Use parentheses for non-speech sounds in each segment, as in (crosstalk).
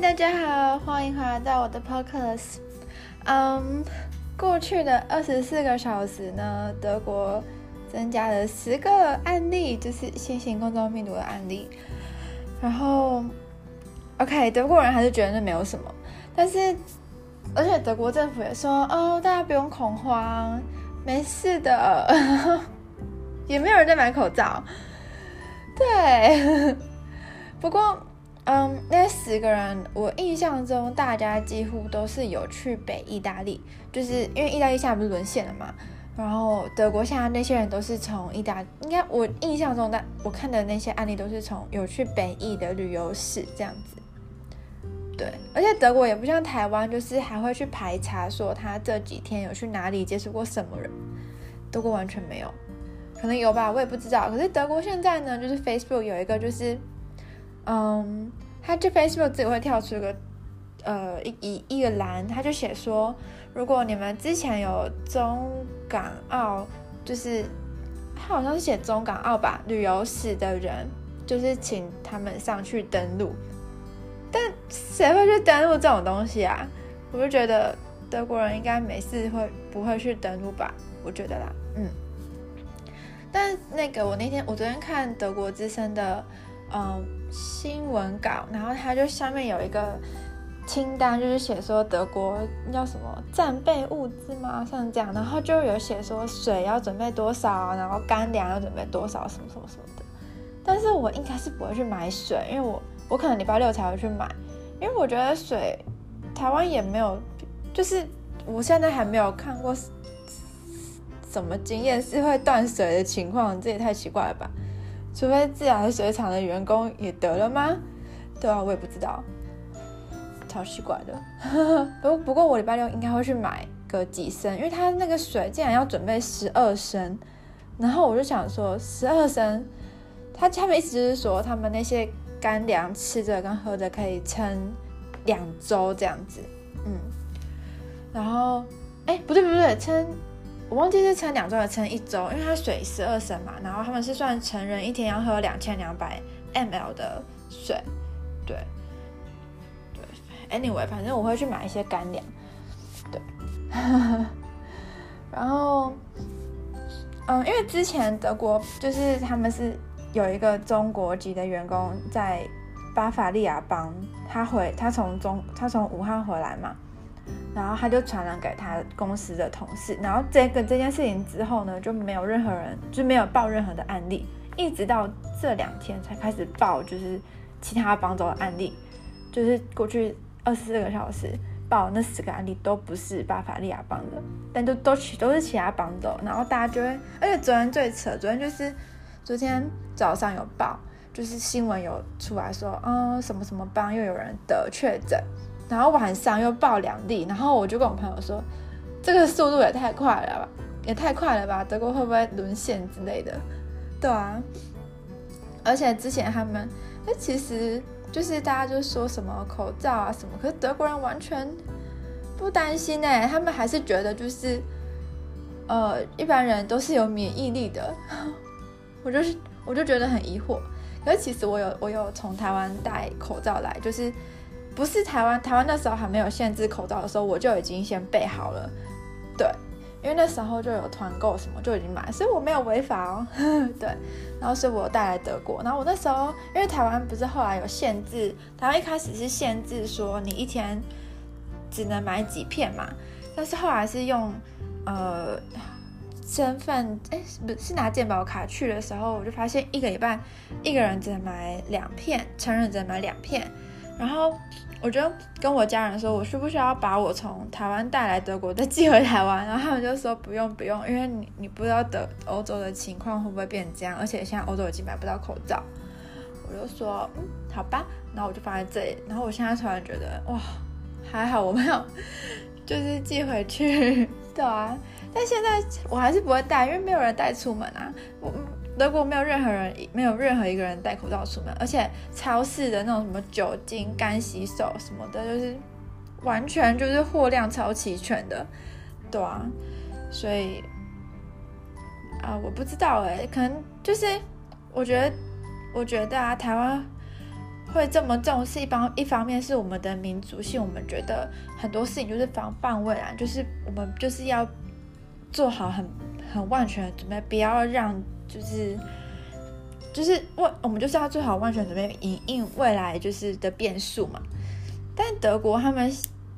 大家好，欢迎回来到我的 podcast。嗯，过去的二十四个小时呢，德国增加了十个案例，就是新型冠状病毒的案例。然后，OK，德国人还是觉得那没有什么，但是，而且德国政府也说，哦，大家不用恐慌，没事的，(laughs) 也没有人在买口罩。对，(laughs) 不过。嗯，那十个人，我印象中大家几乎都是有去北意大利，就是因为意大利现在不是沦陷了嘛。然后德国现在那些人都是从意大，应该我印象中的我看的那些案例都是从有去北意的旅游史这样子。对，而且德国也不像台湾，就是还会去排查说他这几天有去哪里接触过什么人，德国完全没有，可能有吧，我也不知道。可是德国现在呢，就是 Facebook 有一个就是。嗯，他这 Facebook 自己会跳出一个，呃，一一一个栏，他就写说，如果你们之前有中港澳，就是他好像是写中港澳吧，旅游史的人，就是请他们上去登录。但谁会去登录这种东西啊？我就觉得德国人应该没事会不会去登录吧？我觉得啦，嗯。但那个我那天我昨天看德国之声的，嗯。新闻稿，然后他就下面有一个清单，就是写说德国要什么战备物资吗？像这样，然后就有写说水要准备多少，然后干粮要准备多少，什么什么什么的。但是我应该是不会去买水，因为我我可能礼拜六才会去买，因为我觉得水台湾也没有，就是我现在还没有看过什么经验是会断水的情况，这也太奇怪了吧。除非自来水厂的员工也得了吗？对啊，我也不知道，超奇怪的。(laughs) 不不过我礼拜六应该会去买个几升，因为他那个水竟然要准备十二升，然后我就想说十二升，他他们意思就是说他们那些干粮吃着跟喝着可以撑两周这样子，嗯，然后哎不对不对撑。我忘记是称两周还是称一周，因为它水十二升嘛，然后他们是算成人一天要喝两千两百 ml 的水，对，对，anyway，反正我会去买一些干粮，对，(laughs) 然后，嗯，因为之前德国就是他们是有一个中国籍的员工在巴伐利亚邦，他回他从中他从武汉回来嘛。然后他就传染给他公司的同事，然后这个这件事情之后呢，就没有任何人就没有报任何的案例，一直到这两天才开始报，就是其他邦州的案例，就是过去二十四个小时报那十个案例都不是巴伐利亚邦的，但都都都是其他邦州，然后大家就会，而且昨天最扯，昨天就是昨天早上有报，就是新闻有出来说，嗯，什么什么邦又有人得确诊。然后晚上又爆两例，然后我就跟我朋友说，这个速度也太快了吧，也太快了吧，德国会不会沦陷之类的？对啊，而且之前他们，那其实就是大家就说什么口罩啊什么，可是德国人完全不担心哎，他们还是觉得就是，呃，一般人都是有免疫力的，(laughs) 我就是我就觉得很疑惑，可是其实我有我有从台湾带口罩来，就是。不是台湾，台湾那时候还没有限制口罩的时候，我就已经先备好了。对，因为那时候就有团购什么就已经买，所以我没有违法哦。(laughs) 对，然后所以我带来德国，然后我那时候因为台湾不是后来有限制，台湾一开始是限制说你一天只能买几片嘛，但是后来是用呃身份，哎，不是拿健保卡去的时候，我就发现一个礼拜一个人只能买两片，成人只能买两片。然后我就跟我家人说，我需不需要把我从台湾带来德国再寄回台湾？然后他们就说不用不用，因为你你不知道德欧洲的情况会不会变这样，而且现在欧洲已经买不到口罩。我就说嗯，好吧，然后我就放在这里。然后我现在突然觉得哇，还好我没有就是寄回去，对啊。但现在我还是不会带，因为没有人带出门啊。我。德国没有任何人，没有任何一个人戴口罩出门，而且超市的那种什么酒精、干洗手什么的，就是完全就是货量超齐全的，对啊，所以啊，我不知道哎，可能就是我觉得，我觉得啊，台湾会这么重视，一方一方面是我们的民族性，我们觉得很多事情就是防范未然，就是我们就是要做好很很万全的准备，不要让就是就是我我们就是要做好万全准备，因应未来就是的变数嘛。但德国他们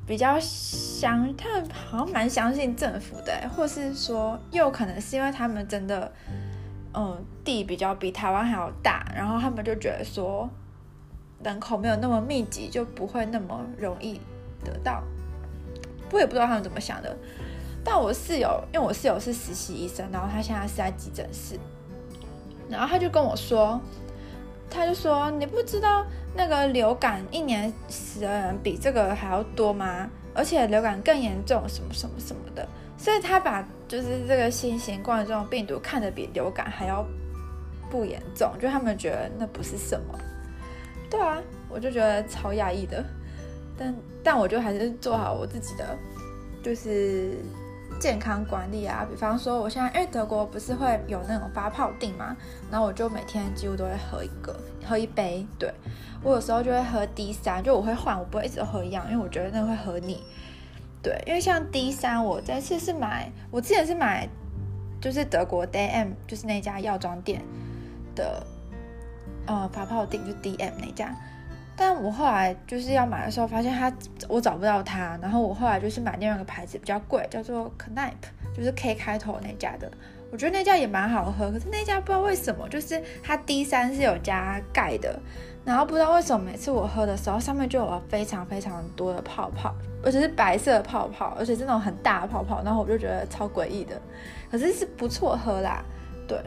比较相，他们好像蛮相信政府的，或是说又可能是因为他们真的嗯地比较比台湾还要大，然后他们就觉得说。人口没有那么密集，就不会那么容易得到。我也不知道他们怎么想的。但我室友，因为我室友是实习医生，然后他现在是在急诊室，然后他就跟我说，他就说你不知道那个流感一年死的人比这个还要多吗？而且流感更严重，什么什么什么的。所以他把就是这个新型冠状病毒看得比流感还要不严重，就他们觉得那不是什么。对啊，我就觉得超压抑的，但但我就还是做好我自己的，就是健康管理啊。比方说，我现在因为德国不是会有那种发泡錠嘛，然后我就每天几乎都会喝一个，喝一杯。对，我有时候就会喝 D 三，就我会换，我不会一直喝一样，因为我觉得那个会喝腻。对，因为像 D 三，我这次是买，我之前是买，就是德国 DM，就是那家药妆店的。呃，发泡錠就 DM 那家，但我后来就是要买的时候，发现它我找不到它，然后我后来就是买另外一个牌子比较贵，叫做 Knipe，就是 K 开头那家的，我觉得那家也蛮好喝，可是那家不知道为什么，就是它 D 三是有加钙的，然后不知道为什么每次我喝的时候，上面就有了非常非常多的泡泡，而且是白色的泡泡，而且是那种很大的泡泡，然后我就觉得超诡异的，可是是不错喝啦，对。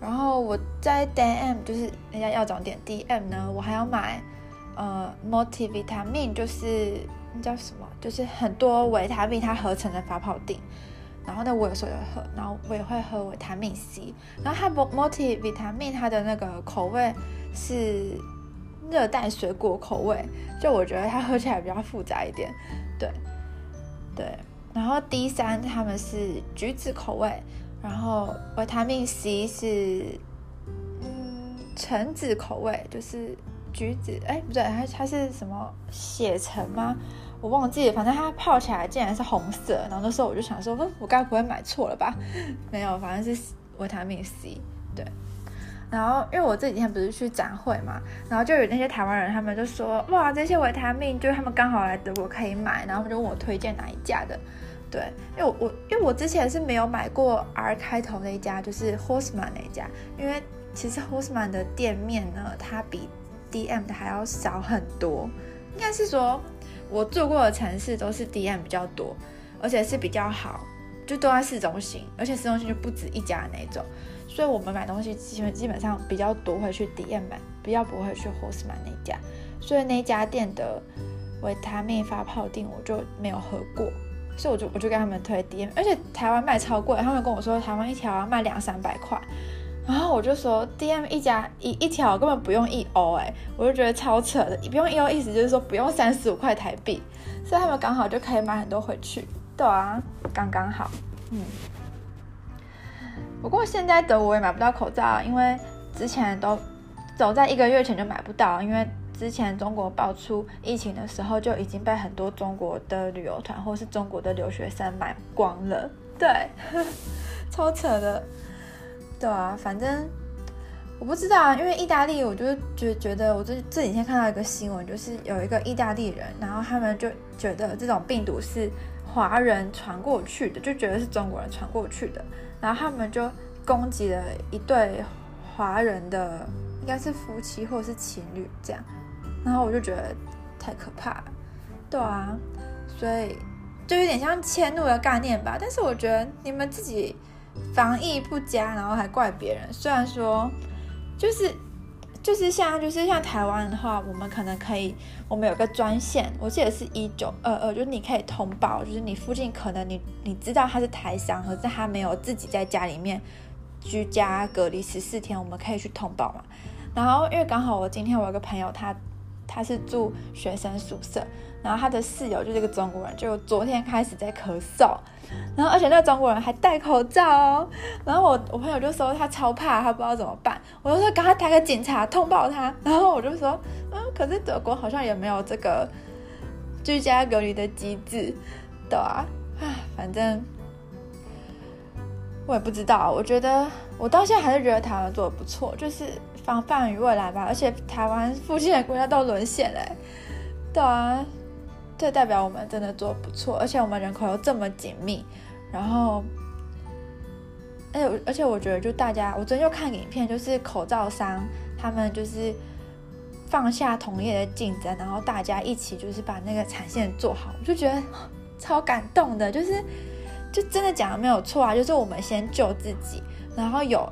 然后我在 DM 就是那家药妆店 DM 呢，我还要买呃 multivitamin，就是那叫什么，就是很多维他命它合成的发泡錠。然后呢，我有时候也会喝，然后我也会喝维他命 C。然后它 multivitamin 它的那个口味是热带水果口味，就我觉得它喝起来比较复杂一点。对对，然后 D 三他们是橘子口味。然后维他命 C 是，嗯，橙子口味，就是橘子，哎，不对，它它是什么血橙吗？我忘记了，反正它泡起来竟然是红色。然后那时候我就想说，嗯，我该不会买错了吧？(laughs) 没有，反正是维他命 C。对。然后因为我这几天不是去展会嘛，然后就有那些台湾人，他们就说，哇，这些维他命就是他们刚好来德国可以买，然后他们就问我推荐哪一家的。对，因为我因为我之前是没有买过 R 开头那一家，就是 Horseman 那一家，因为其实 Horseman 的店面呢，它比 DM 的还要少很多。应该是说，我住过的城市都是 DM 比较多，而且是比较好，就都在市中心，而且市中心就不止一家那种。所以我们买东西基本基本上比较多会去 DM 买，比较不会去 Horseman 那一家。所以那家店的维他命发泡錠我就没有喝过。所以我就我就跟他们推 DM，而且台湾卖超贵，他们跟我说台湾一条要卖两三百块，然后我就说 DM 一家一一条根本不用一欧哎，我就觉得超扯的，不用一欧意思就是说不用三十五块台币，所以他们刚好就可以买很多回去，对啊，刚刚好，嗯。不过现在德国也买不到口罩，因为之前都走在一个月前就买不到，因为。之前中国爆出疫情的时候，就已经被很多中国的旅游团或是中国的留学生买光了。对，(laughs) 超扯的。对啊，反正我不知道啊，因为意大利，我就觉觉得，我这这几天看到一个新闻，就是有一个意大利人，然后他们就觉得这种病毒是华人传过去的，就觉得是中国人传过去的，然后他们就攻击了一对华人的，应该是夫妻或者是情侣这样。然后我就觉得太可怕，对啊，所以就有点像迁怒的概念吧。但是我觉得你们自己防疫不佳，然后还怪别人。虽然说就是就是像就是像台湾的话，我们可能可以，我们有个专线，我记得是一九二二，就是你可以通报，就是你附近可能你你知道他是台商，可是他没有自己在家里面居家隔离十四天，我们可以去通报嘛。然后因为刚好我今天我有个朋友他。他是住学生宿舍，然后他的室友就是一个中国人，就昨天开始在咳嗽，然后而且那个中国人还戴口罩哦，然后我我朋友就说他超怕，他不知道怎么办，我就说赶快打给警察通报他，然后我就说，嗯，可是德国好像也没有这个居家隔离的机制，对啊，啊，反正我也不知道。我觉得我到现在还是觉得台湾做的不错，就是防范于未来吧。而且台湾附近的国家都沦陷嘞，对啊，这代表我们真的做不错，而且我们人口又这么紧密，然后。而且而且我觉得，就大家，我昨天又看影片，就是口罩商他们就是放下同业的竞争，然后大家一起就是把那个产线做好，我就觉得 (gasps) 超感动的。就是就真的讲的没有错啊，就是我们先救自己，然后有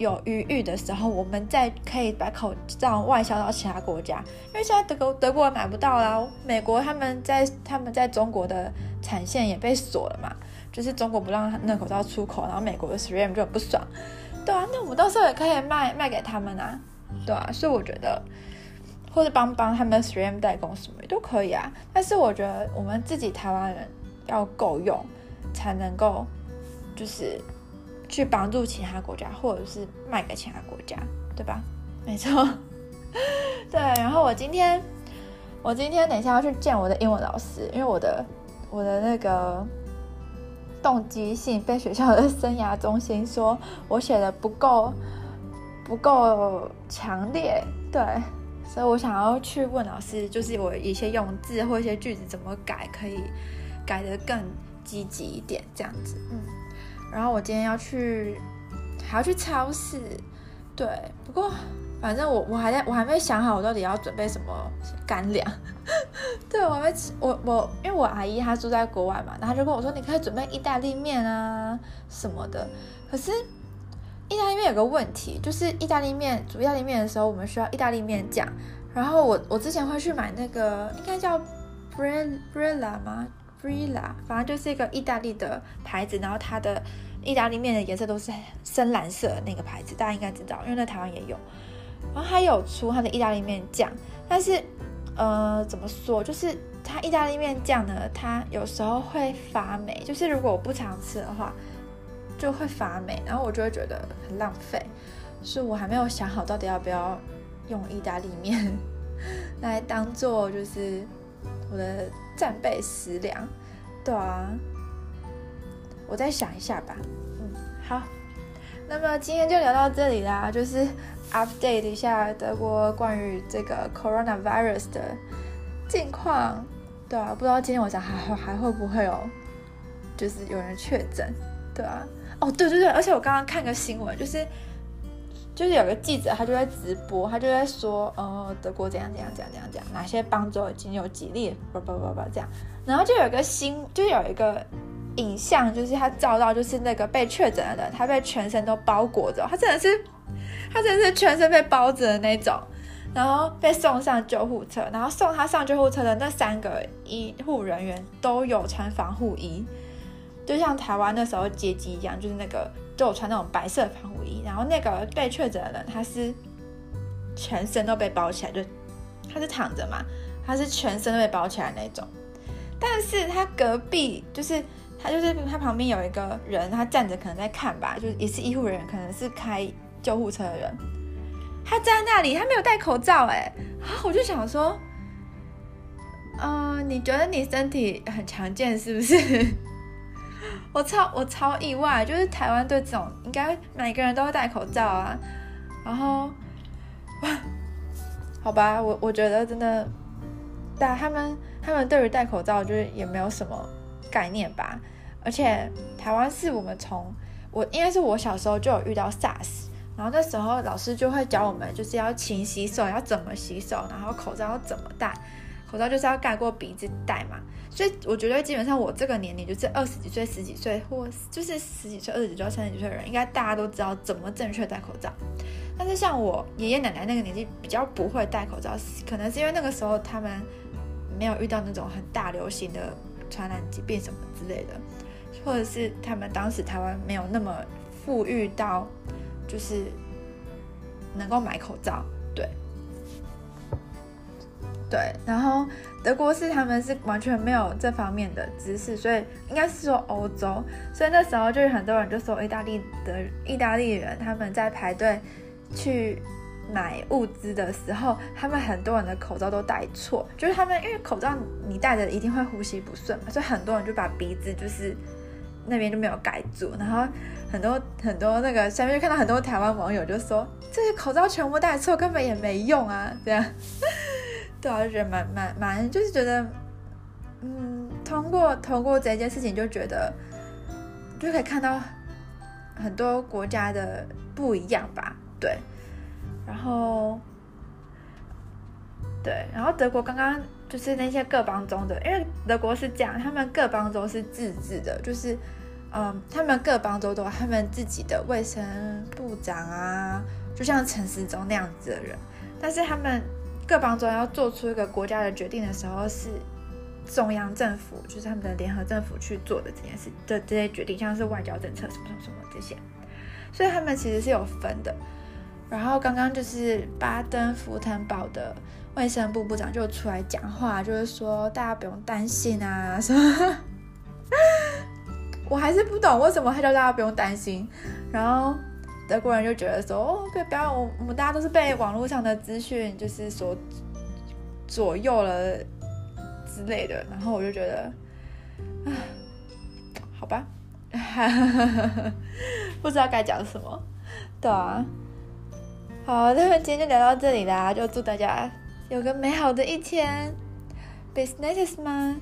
有余裕的时候，我们再可以把口罩外销到其他国家。因为现在德国德国人买不到啦，美国他们在他们在中国的产线也被锁了嘛。就是中国不让那口罩出口，然后美国的 3M 就很不爽，对啊，那我们到时候也可以卖卖给他们啊，对啊，所以我觉得或者帮帮他们 swam 代工什么都可以啊。但是我觉得我们自己台湾人要够用，才能够就是去帮助其他国家，或者是卖给其他国家，对吧？(laughs) 没错，(laughs) 对。然后我今天我今天等一下要去见我的英文老师，因为我的我的那个。动机性被学校的生涯中心说我写的不够不够强烈，对，所以我想要去问老师，就是我一些用字或一些句子怎么改，可以改得更积极一点，这样子，嗯。然后我今天要去，还要去超市，对，不过。反正我我还在我还没想好我到底要准备什么干粮，(laughs) 对，我还没吃我我因为我阿姨她住在国外嘛，然后她就跟我说，你可以准备意大利面啊什么的。可是意大利面有个问题，就是意大利面煮意大利面的时候，我们需要意大利面酱。然后我我之前会去买那个应该叫 Barilla 吗？Barilla，反正就是一个意大利的牌子，然后它的意大利面的颜色都是深蓝色的那个牌子，大家应该知道，因为在台湾也有。然后还有出它的意大利面酱，但是，呃，怎么说？就是它意大利面酱呢，它有时候会发霉，就是如果我不常吃的话，就会发霉，然后我就会觉得很浪费，所以我还没有想好到底要不要用意大利面 (laughs) 来当做就是我的战备食粮，对啊，我再想一下吧。嗯，好，那么今天就聊到这里啦，就是。update 一下德国关于这个 coronavirus 的近况，对啊，不知道今天晚上还还会不会有，就是有人确诊，对啊，哦，对对对，而且我刚刚看个新闻，就是就是有个记者他就在直播，他就在说，呃，德国怎样怎样怎样怎样怎样，哪些邦州已经有几例，叭叭叭叭这样，然后就有一个新，就有一个影像，就是他照到就是那个被确诊的人，他被全身都包裹着，他真的是。他真的是全身被包着的那种，然后被送上救护车，然后送他上救护车的那三个医护人员都有穿防护衣，就像台湾那时候接机一样，就是那个都有穿那种白色防护衣。然后那个被确诊的人，他是全身都被包起来，就他是躺着嘛，他是全身都被包起来那种。但是他隔壁就是他就是他旁边有一个人，他站着可能在看吧，就是也是医护人员，可能是开。救护车的人，他站在那里，他没有戴口罩，哎，啊，我就想说，嗯、你觉得你身体很强健是不是？我超我超意外，就是台湾对这种应该每个人都会戴口罩啊，然后，好吧，我我觉得真的，但他们他们对于戴口罩就是也没有什么概念吧，而且台湾是我们从我应该是我小时候就有遇到 SARS。然后那时候老师就会教我们，就是要勤洗手，要怎么洗手，然后口罩要怎么戴，口罩就是要盖过鼻子戴嘛。所以我觉得基本上我这个年龄，就是二十几岁、十几岁，或就是十几岁、二十几岁、三十几岁的人，应该大家都知道怎么正确戴口罩。但是像我爷爷奶奶那个年纪，比较不会戴口罩，可能是因为那个时候他们没有遇到那种很大流行的传染疾病什么之类的，或者是他们当时台湾没有那么富裕到。就是能够买口罩，对，对，然后德国是他们是完全没有这方面的知识，所以应该是说欧洲，所以那时候就是很多人就说意大利的意大利人他们在排队去买物资的时候，他们很多人的口罩都戴错，就是他们因为口罩你戴着一定会呼吸不顺嘛，所以很多人就把鼻子就是那边就没有盖住，然后很多很多那个下面就看到很多台湾网友就说，这些口罩全部戴错，根本也没用啊，这样，对啊，就觉得蛮蛮蛮，就是觉得，嗯，通过通过这件事情就觉得就可以看到很多国家的不一样吧，对。然后，对，然后德国刚刚就是那些各邦州的，因为德国是这样，他们各邦州是自治的，就是，嗯，他们各邦州都有他们自己的卫生部长啊，就像陈时中那样子的人。但是他们各邦州要做出一个国家的决定的时候，是中央政府，就是他们的联合政府去做的这件事的这些决定，像是外交政策什么什么什么这些，所以他们其实是有分的。然后刚刚就是巴登符腾堡的卫生部部长就出来讲话，就是说大家不用担心啊什么。(laughs) 我还是不懂为什么他叫大家不用担心。然后德国人就觉得说哦，对，不要，我我们大家都是被网络上的资讯就是所左右了之类的。然后我就觉得，啊，好吧，(laughs) 不知道该讲什么，对啊。好，那么今天就聊到这里啦，就祝大家有个美好的一天 Business 吗。